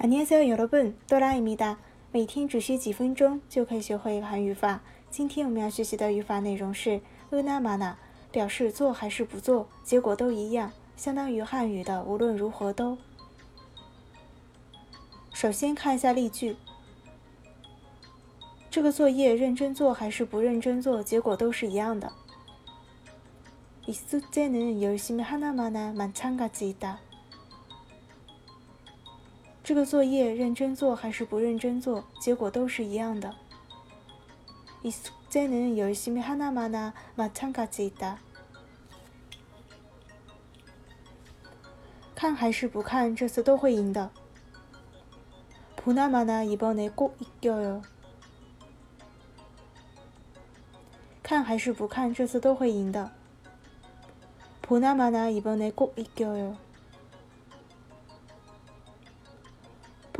안녕하세요，여러분，哆啦 A 梦每天只需几分钟就可以学会一个韩语法。今天我们要学习的语法内容是“으나마나”，表示做还是不做，结果都一样，相当于汉语的“无论如何都”。首先看一下例句：这个作业认真做还是不认真做，结果都是一样的。이숙제는열심히하나마나마찬가지다。 这个作业认真做还是不认真做，结果都是一样的。이숙제는열심히하나마나마찬가지 다。 看还是不看，这次都会赢的。보나마나이번에꼭이겨 요。 看还是不看，这次都会赢的。보나마나이번에꼭이겨 요。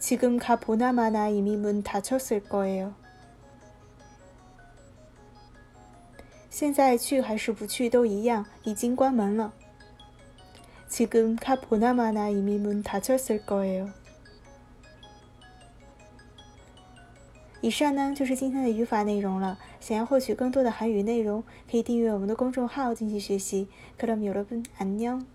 지금 가 보나마나 이미 문 닫혔을 거예요. 现在去还是不去都一样，已经关门了。 지금 가 보나마나 이미 문 닫혔을 거예요. 以上呢就是今天的语法内容了。想要获取更多的韩语内容，可以订阅我们的公众号进行学习。그럼여러분안녕